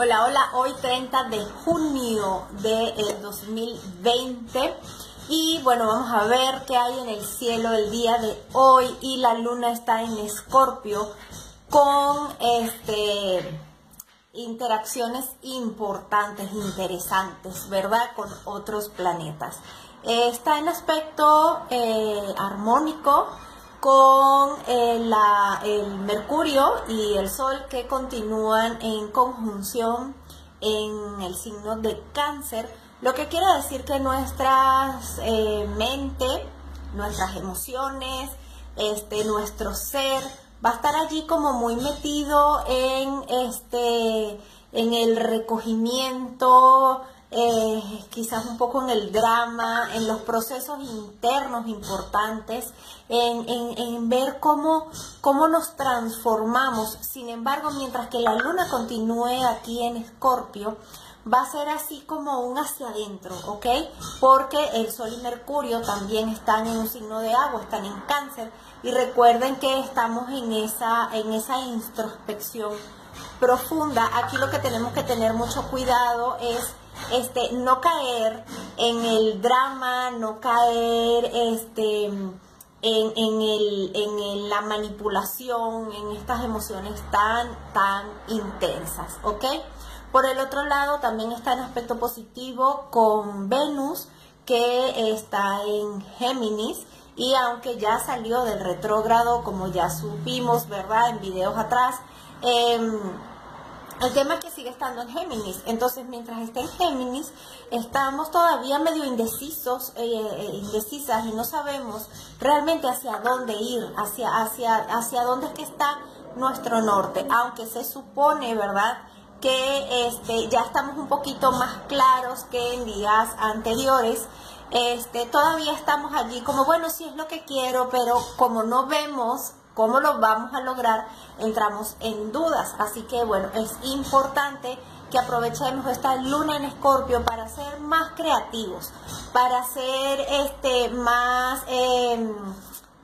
Hola, hola, hoy 30 de junio del 2020 y bueno, vamos a ver qué hay en el cielo el día de hoy y la luna está en escorpio con este interacciones importantes, interesantes, ¿verdad? Con otros planetas. está en aspecto eh, armónico con eh, el Mercurio y el Sol que continúan en conjunción en el signo de cáncer, lo que quiere decir que nuestra eh, mente, nuestras emociones, este, nuestro ser va a estar allí como muy metido en este en el recogimiento, eh, quizás un poco en el drama, en los procesos internos importantes, en, ver cómo, cómo nos transformamos. Sin embargo, mientras que la luna continúe aquí en Escorpio, va a ser así como un hacia adentro, ¿ok? Porque el Sol y Mercurio también están en un signo de agua, están en cáncer. Y recuerden que estamos en esa, en esa introspección profunda. Aquí lo que tenemos que tener mucho cuidado es este, no caer en el drama, no caer este, en, el, en la manipulación, en estas emociones tan, tan intensas, ¿ok? Por el otro lado, también está en aspecto positivo con Venus, que está en Géminis, y aunque ya salió del retrógrado, como ya supimos, ¿verdad? En videos atrás, eh, el tema es que sigue estando en Géminis. Entonces, mientras esté en Géminis, estamos todavía medio indecisos, eh, eh, indecisas y no sabemos realmente hacia dónde ir, hacia, hacia, hacia dónde es que está nuestro norte. Aunque se supone, ¿verdad? que este, ya estamos un poquito más claros que en días anteriores. Este, todavía estamos allí como, bueno, sí es lo que quiero, pero como no vemos cómo lo vamos a lograr, entramos en dudas. Así que bueno, es importante que aprovechemos esta luna en escorpio para ser más creativos, para ser este más em,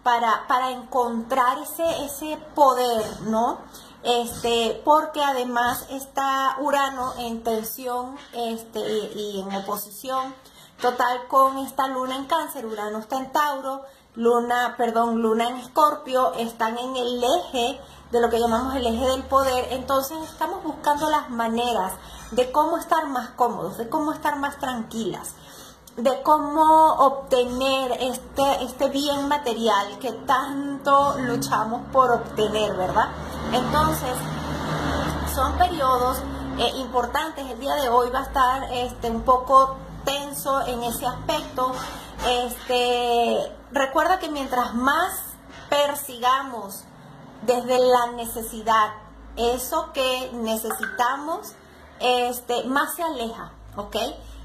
para, para encontrar ese, poder, ¿no? Este, porque además está Urano en tensión este, y en oposición total con esta luna en cáncer, Urano está en Tauro, Luna, perdón, Luna en Escorpio están en el eje de lo que llamamos el eje del poder, entonces estamos buscando las maneras de cómo estar más cómodos, de cómo estar más tranquilas, de cómo obtener este, este bien material que tanto luchamos por obtener, ¿verdad? Entonces, son periodos eh, importantes. El día de hoy va a estar este, un poco tenso en ese aspecto. Este, recuerda que mientras más persigamos desde la necesidad eso que necesitamos, este, más se aleja, ¿ok?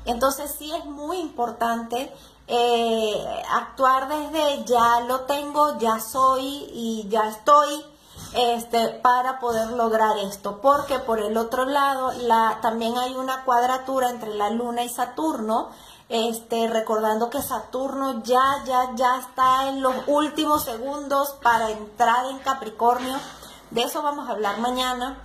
Entonces sí es muy importante eh, actuar desde ya lo tengo, ya soy y ya estoy este, para poder lograr esto. Porque por el otro lado, la, también hay una cuadratura entre la Luna y Saturno. Este, recordando que Saturno ya, ya, ya está en los últimos segundos para entrar en Capricornio. De eso vamos a hablar mañana.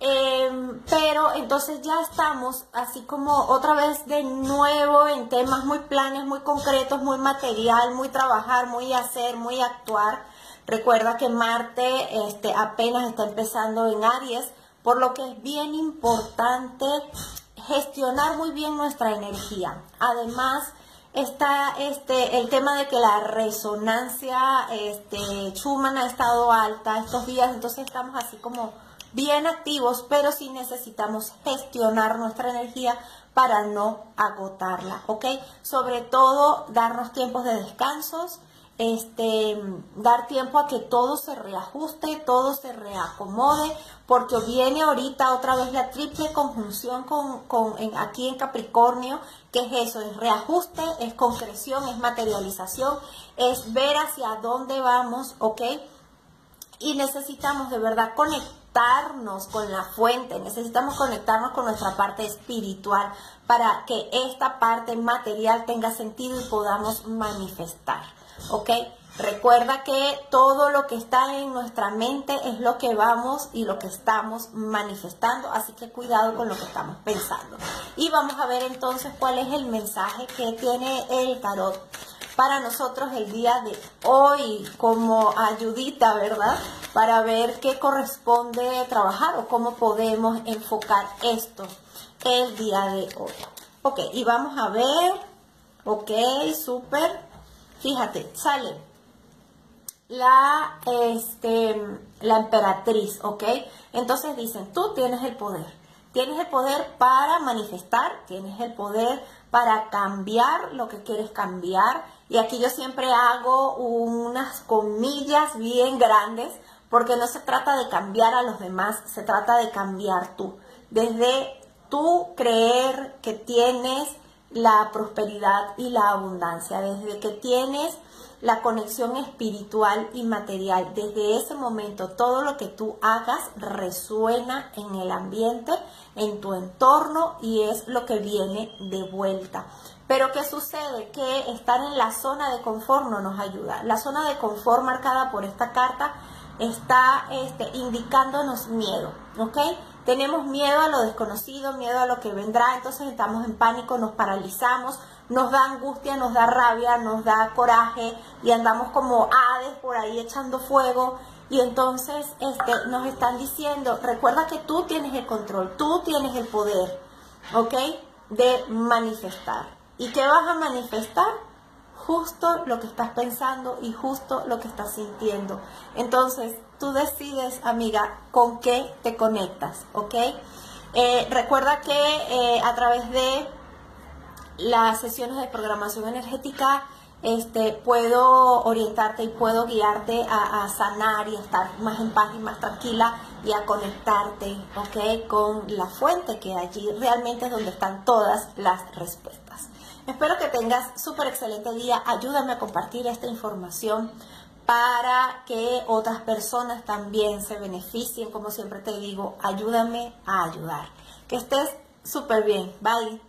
Em, pero entonces ya estamos así como otra vez de nuevo en temas muy planes, muy concretos, muy material, muy trabajar, muy hacer, muy actuar. Recuerda que Marte este, apenas está empezando en Aries, por lo que es bien importante gestionar muy bien nuestra energía. Además, está este, el tema de que la resonancia este, Schumann ha estado alta estos días, entonces estamos así como bien activos, pero sí necesitamos gestionar nuestra energía para no agotarla, ¿ok? Sobre todo darnos tiempos de descansos, este, dar tiempo a que todo se reajuste, todo se reacomode, porque viene ahorita otra vez la triple conjunción con, aquí en Capricornio, que es eso, es reajuste, es concreción, es materialización, es ver hacia dónde vamos, ¿ok? Y necesitamos de verdad conectarnos con la fuente, necesitamos conectarnos con nuestra parte espiritual para que esta parte material tenga sentido y podamos manifestar. ¿Ok? Recuerda que todo lo que está en nuestra mente es lo que vamos y lo que estamos manifestando, así que cuidado con lo que estamos pensando. Y vamos a ver entonces cuál es el mensaje que tiene el tarot para nosotros el día de hoy como ayudita, ¿verdad? Para ver qué corresponde trabajar o cómo podemos enfocar esto el día de hoy. Ok, y vamos a ver, ok, súper, fíjate, sale la, este, la emperatriz, ¿ok? Entonces dicen, tú tienes el poder, tienes el poder para manifestar, tienes el poder para cambiar lo que quieres cambiar. Y aquí yo siempre hago unas comillas bien grandes porque no se trata de cambiar a los demás, se trata de cambiar tú. Desde tú creer que tienes la prosperidad y la abundancia, desde que tienes la conexión espiritual y material. Desde ese momento todo lo que tú hagas resuena en el ambiente, en tu entorno y es lo que viene de vuelta. Pero ¿qué sucede? Que estar en la zona de confort no nos ayuda. La zona de confort marcada por esta carta está este, indicándonos miedo, ¿ok? Tenemos miedo a lo desconocido, miedo a lo que vendrá, entonces estamos en pánico, nos paralizamos, nos da angustia, nos da rabia, nos da coraje y andamos como aves por ahí echando fuego y entonces este, nos están diciendo, recuerda que tú tienes el control, tú tienes el poder, ¿ok? De manifestar. ¿Y qué vas a manifestar? Justo lo que estás pensando y justo lo que estás sintiendo. Entonces, tú decides, amiga, con qué te conectas, ¿ok? Eh, recuerda que eh, a través de las sesiones de programación energética este, puedo orientarte y puedo guiarte a, sanar y a estar más en paz y más tranquila y a conectarte, ¿ok? Con la fuente que allí realmente es donde están todas las respuestas. Espero que tengas súper excelente día. Ayúdame a compartir esta información para que otras personas también se beneficien. Como siempre te digo, ayúdame a ayudar. Que estés súper bien. Bye.